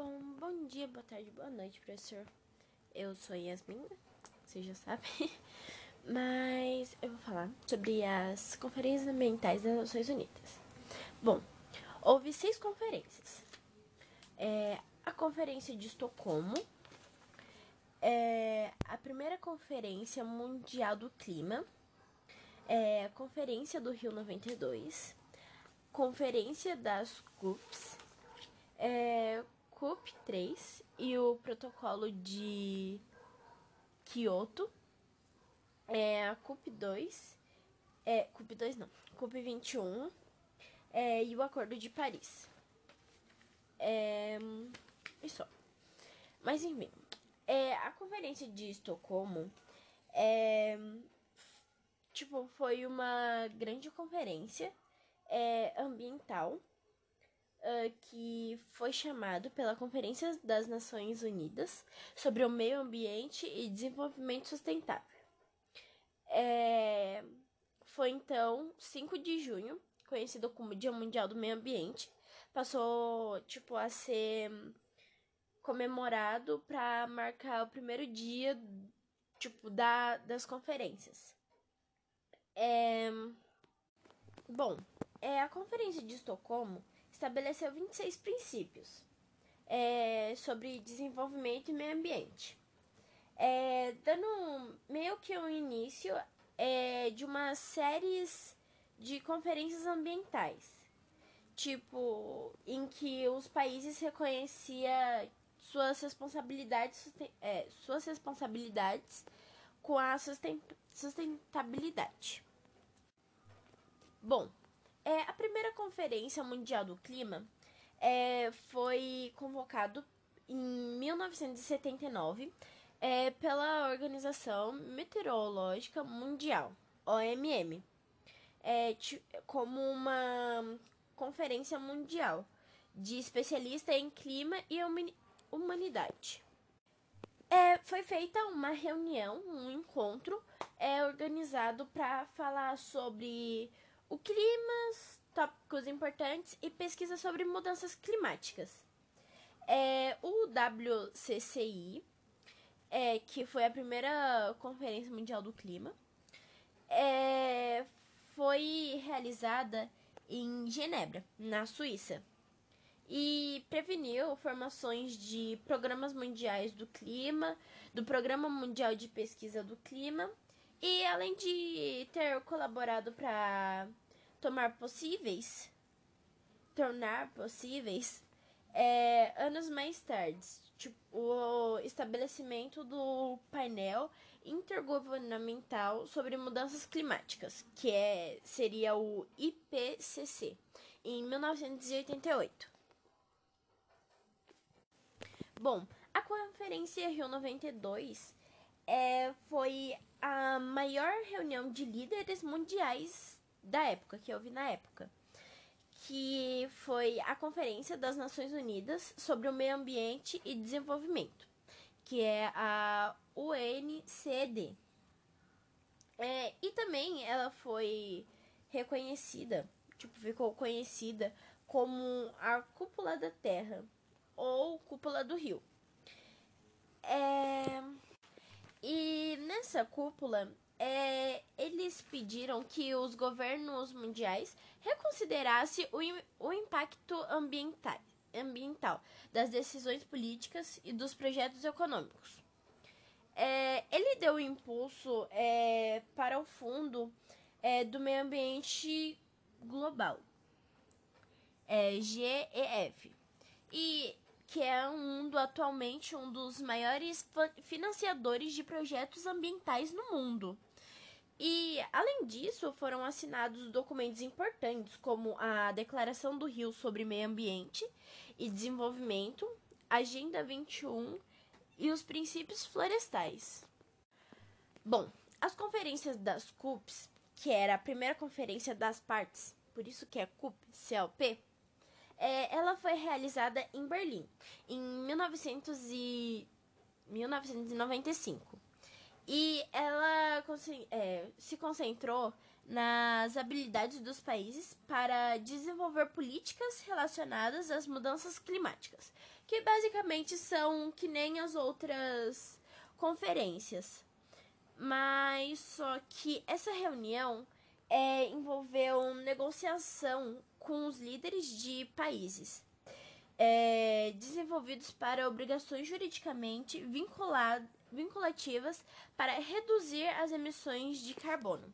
Bom, bom dia, boa tarde, boa noite, professor. Eu sou Yasmin, você já sabe. Mas eu vou falar sobre as conferências ambientais das Nações Unidas. Bom, houve seis conferências. É, a Conferência de Estocolmo, é, a primeira Conferência Mundial do Clima, é, a Conferência do Rio 92, Conferência das CUPs, é, CUP 3 e o protocolo de Kyoto, é a CUP 2, é, CUP 2 não, CUP 21 é, e o Acordo de Paris. É, isso. Mas enfim, é, a conferência de Estocolmo é, tipo, foi uma grande conferência é, ambiental uh, que foi chamado pela Conferência das Nações Unidas sobre o Meio Ambiente e Desenvolvimento Sustentável. É, foi então 5 de junho, conhecido como Dia Mundial do Meio Ambiente, passou tipo a ser comemorado para marcar o primeiro dia tipo da, das conferências. É, bom, é a conferência de Estocolmo estabeleceu 26 princípios é, sobre desenvolvimento e meio ambiente, é, dando meio que um início é, de uma série de conferências ambientais, tipo em que os países reconhecia suas responsabilidades, é, suas responsabilidades com a sustentabilidade. Bom, é, a primeira Conferência Mundial do Clima é, foi convocado em 1979 é, pela Organização Meteorológica Mundial, OMM, é, como uma conferência mundial de especialista em clima e humanidade. É, foi feita uma reunião, um encontro é, organizado para falar sobre o clima, tópicos importantes e pesquisa sobre mudanças climáticas. É, o WCCI, é, que foi a primeira Conferência Mundial do Clima, é, foi realizada em Genebra, na Suíça, e preveniu formações de programas mundiais do clima, do Programa Mundial de Pesquisa do Clima e além de ter colaborado para tomar possíveis, tornar possíveis, é, anos mais tarde, tipo, o estabelecimento do painel intergovernamental sobre mudanças climáticas, que é, seria o IPCC, em 1988. Bom, a Conferência Rio 92 é, foi a maior reunião de líderes mundiais da época, que houve na época, que foi a Conferência das Nações Unidas sobre o Meio Ambiente e Desenvolvimento, que é a UNCED. É, e também ela foi reconhecida, tipo, ficou conhecida como a Cúpula da Terra ou Cúpula do Rio. É... E nessa cúpula, é, eles pediram que os governos mundiais reconsiderassem o, o impacto ambiental, ambiental das decisões políticas e dos projetos econômicos. É, ele deu impulso é, para o Fundo é, do Meio Ambiente Global, é, GEF, e que é um do, atualmente um dos maiores financiadores de projetos ambientais no mundo. E, além disso, foram assinados documentos importantes, como a Declaração do Rio sobre Meio Ambiente e Desenvolvimento, Agenda 21 e os Princípios Florestais. Bom, as conferências das CUPs, que era a primeira conferência das partes, por isso que é CUP, CLP, é, ela foi realizada em Berlim, em 1900 e 1995. E ela é, se concentrou nas habilidades dos países para desenvolver políticas relacionadas às mudanças climáticas, que basicamente são que nem as outras conferências. Mas só que essa reunião é, envolveu negociação com os líderes de países é, desenvolvidos para obrigações juridicamente vinculativas para reduzir as emissões de carbono.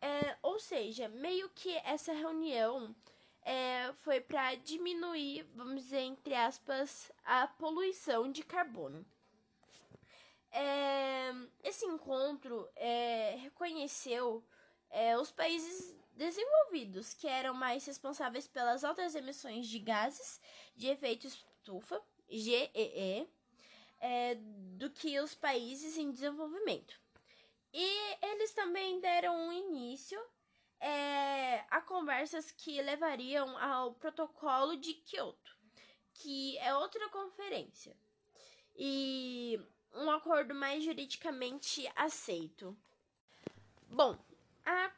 É, ou seja, meio que essa reunião é, foi para diminuir, vamos dizer, entre aspas, a poluição de carbono. É, esse encontro é, reconheceu é, os países desenvolvidos, que eram mais responsáveis pelas altas emissões de gases de efeito estufa, GEE, é, do que os países em desenvolvimento. E eles também deram um início é, a conversas que levariam ao protocolo de Kyoto, que é outra conferência, e um acordo mais juridicamente aceito. Bom, a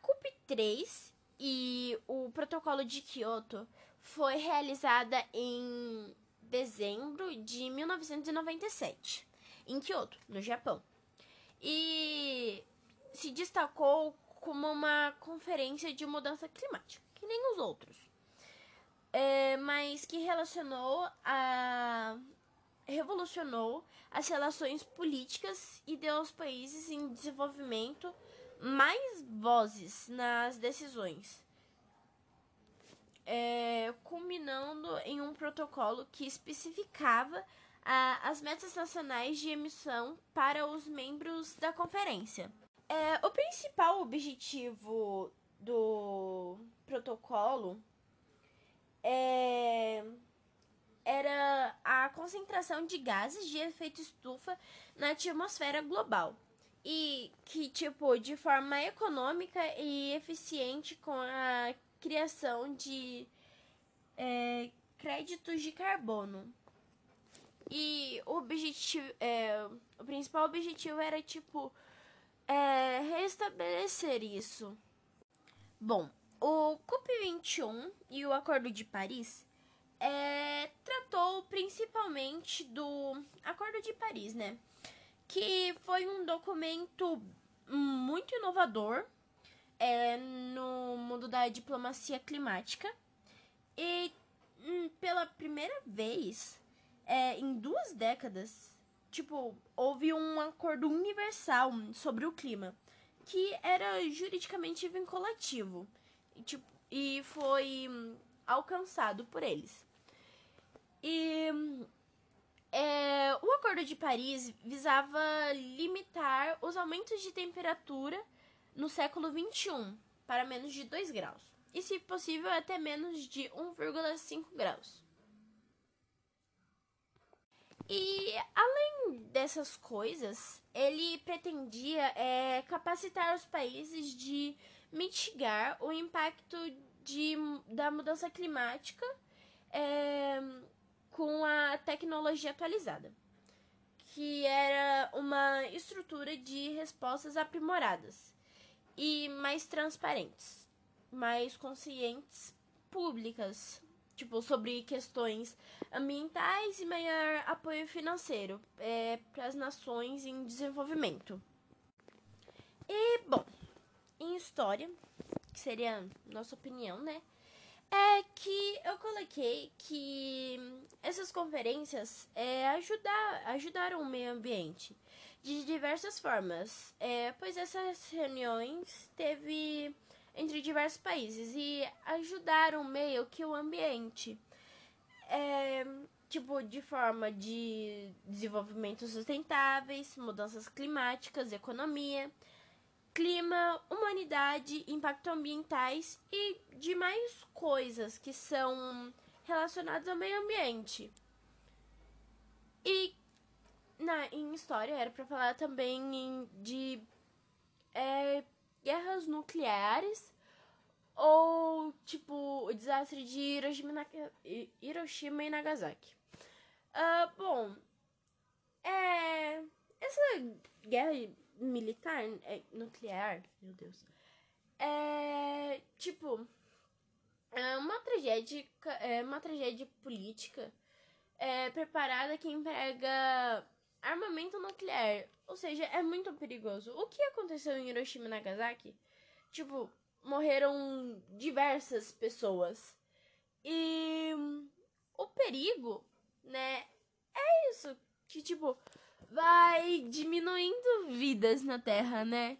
CUP3 e o protocolo de Kyoto foi realizada em dezembro de 1997, em Kyoto, no Japão. E se destacou como uma conferência de mudança climática, que nem os outros, é, mas que relacionou a revolucionou as relações políticas e deu aos países em desenvolvimento mais vozes nas decisões, é, culminando em um protocolo que especificava a, as metas nacionais de emissão para os membros da conferência. É, o principal objetivo do protocolo é, era a concentração de gases de efeito estufa na atmosfera global e que tipo de forma econômica e eficiente com a criação de é, créditos de carbono e o objetivo, é, o principal objetivo era tipo é, restabelecer isso. Bom, o COP21 e o Acordo de Paris é, tratou principalmente do Acordo de Paris, né? Que foi um documento muito inovador é, no mundo da diplomacia climática e hum, pela primeira vez é, em duas décadas, tipo, houve um acordo universal sobre o clima que era juridicamente vinculativo e, tipo, e foi hum, alcançado por eles. E é, o Acordo de Paris visava limitar os aumentos de temperatura no século XXI para menos de 2 graus, e se possível até menos de 1,5 graus. E além dessas coisas, ele pretendia é, capacitar os países de mitigar o impacto de, da mudança climática é, com a tecnologia atualizada, que era uma estrutura de respostas aprimoradas e mais transparentes, mais conscientes, públicas, tipo, sobre questões ambientais e maior apoio financeiro é, para as nações em desenvolvimento. E, bom, em história, que seria nossa opinião, né? É que eu coloquei que essas conferências é, ajudar, ajudaram o meio ambiente de diversas formas, é, pois essas reuniões teve entre diversos países e ajudaram meio que o ambiente. É, tipo, de forma de desenvolvimento sustentáveis, mudanças climáticas, economia, clima, humanidade, impacto ambientais e demais coisas que são relacionadas ao meio ambiente. E na, em história era para falar também em, de é, guerras nucleares ou tipo o desastre de Hiroshima, Hiroshima e Nagasaki. Uh, bom, é, essa guerra militar é, nuclear, meu Deus, é tipo é uma tragédia, é uma tragédia política é, preparada que emprega armamento nuclear. Ou seja, é muito perigoso. O que aconteceu em Hiroshima e Nagasaki? Tipo, morreram diversas pessoas. E o perigo, né, é isso. Que, tipo, vai diminuindo vidas na Terra, né?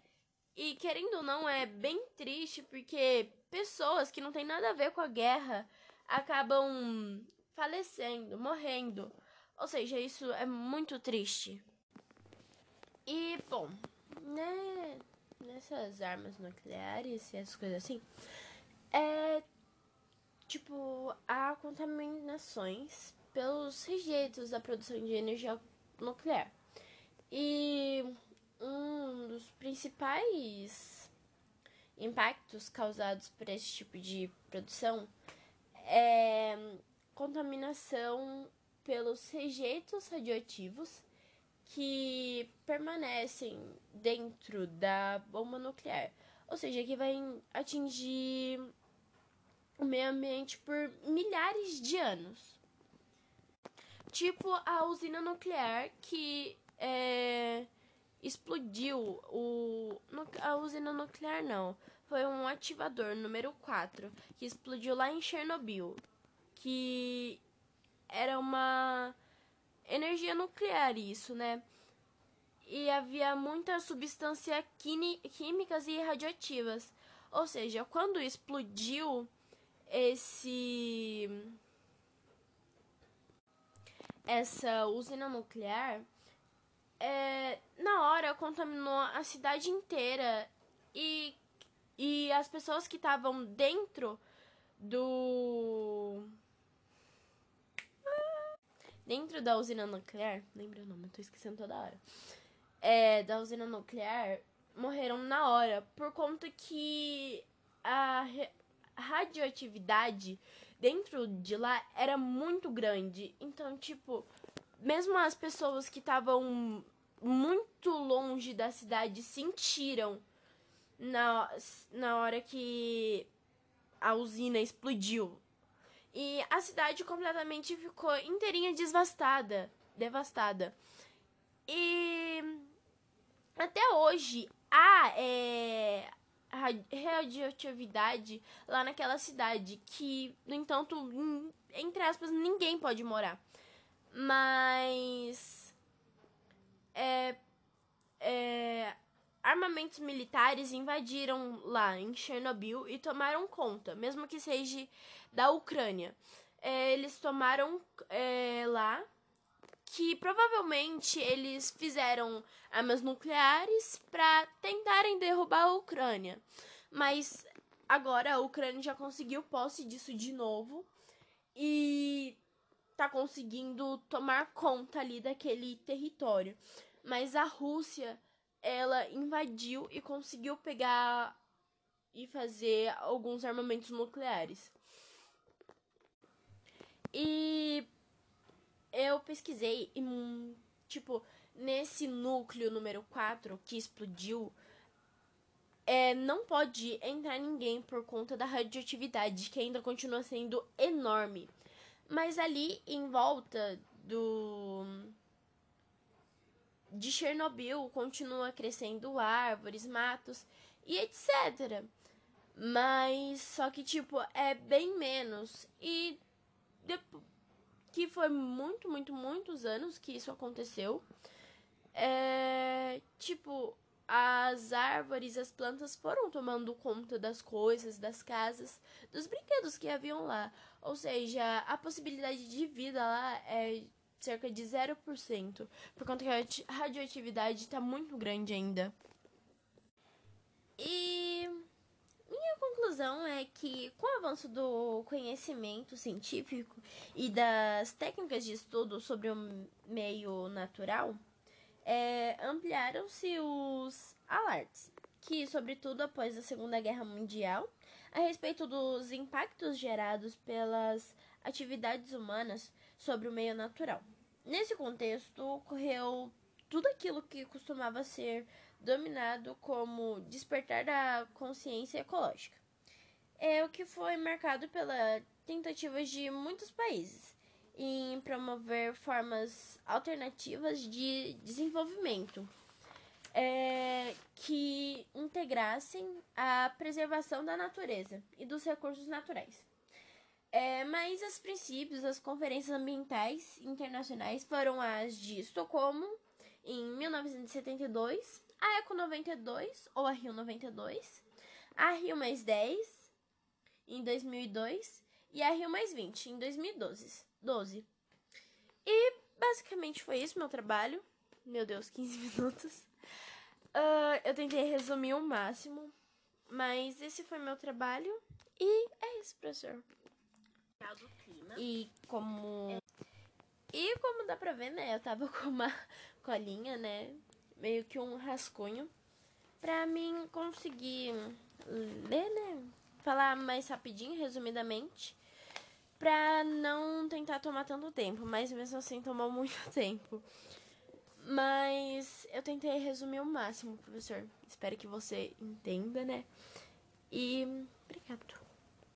E querendo ou não, é bem triste porque pessoas que não tem nada a ver com a guerra acabam falecendo, morrendo. Ou seja, isso é muito triste. E, bom, né, nessas armas nucleares e essas coisas assim, é tipo, há contaminações pelos rejeitos da produção de energia nuclear. E um dos principais impactos causados por esse tipo de produção é contaminação pelos rejeitos radioativos que permanecem dentro da bomba nuclear. Ou seja, que vai atingir o meio ambiente por milhares de anos. Tipo a usina nuclear que é, explodiu o. A usina nuclear não. Foi um ativador número 4 que explodiu lá em Chernobyl. Que era uma energia nuclear, isso, né? E havia muita substância químicas e radioativas. Ou seja, quando explodiu esse essa usina nuclear, é, na hora contaminou a cidade inteira e, e as pessoas que estavam dentro do. Dentro da usina nuclear, lembra o nome, eu tô esquecendo toda hora. É, da usina nuclear morreram na hora por conta que a radioatividade dentro de lá era muito grande. Então, tipo, mesmo as pessoas que estavam muito longe da cidade sentiram na, na hora que a usina explodiu. E a cidade completamente ficou inteirinha devastada, devastada. E até hoje há é, radioatividade lá naquela cidade que, no entanto, entre aspas, ninguém pode morar. Mas é, é, armamentos militares invadiram lá em Chernobyl e tomaram conta, mesmo que seja da Ucrânia. É, eles tomaram é, lá que provavelmente eles fizeram armas nucleares para tentarem derrubar a Ucrânia. Mas agora a Ucrânia já conseguiu posse disso de novo e tá conseguindo tomar conta ali daquele território. Mas a Rússia, ela invadiu e conseguiu pegar e fazer alguns armamentos nucleares. E eu pesquisei e, hum, tipo, nesse núcleo número 4 que explodiu, é, não pode entrar ninguém por conta da radioatividade, que ainda continua sendo enorme. Mas ali em volta do de Chernobyl continua crescendo árvores, matos e etc. Mas só que tipo é bem menos e depois que foi muito, muito, muitos anos que isso aconteceu. É, tipo, as árvores, as plantas foram tomando conta das coisas, das casas, dos brinquedos que haviam lá. Ou seja, a possibilidade de vida lá é cerca de 0%, por conta que a radioatividade está muito grande ainda. E minha conclusão é que, com o avanço do conhecimento científico e das técnicas de estudo sobre o meio natural, é, ampliaram-se os alertas, que, sobretudo após a Segunda Guerra Mundial, a respeito dos impactos gerados pelas atividades humanas sobre o meio natural. Nesse contexto, ocorreu tudo aquilo que costumava ser dominado como despertar da consciência ecológica. É o que foi marcado pela tentativas de muitos países em promover formas alternativas de desenvolvimento é, que integrassem a preservação da natureza e dos recursos naturais. É, mas os princípios das conferências ambientais internacionais foram as de Estocolmo, em 1972, a Eco 92, ou a Rio 92, a Rio mais 10, em 2002, e a Rio mais 20, em 2012. 12. E basicamente foi isso meu trabalho. Meu Deus, 15 minutos. Uh, eu tentei resumir o máximo, mas esse foi meu trabalho. E é isso, professor. E como. E como dá pra ver, né? Eu tava com uma colinha, né? Meio que um rascunho. Pra mim conseguir ler, né? Falar mais rapidinho, resumidamente. Pra não tentar tomar tanto tempo. Mas mesmo assim tomou muito tempo. Mas eu tentei resumir o máximo, professor. Espero que você entenda, né? E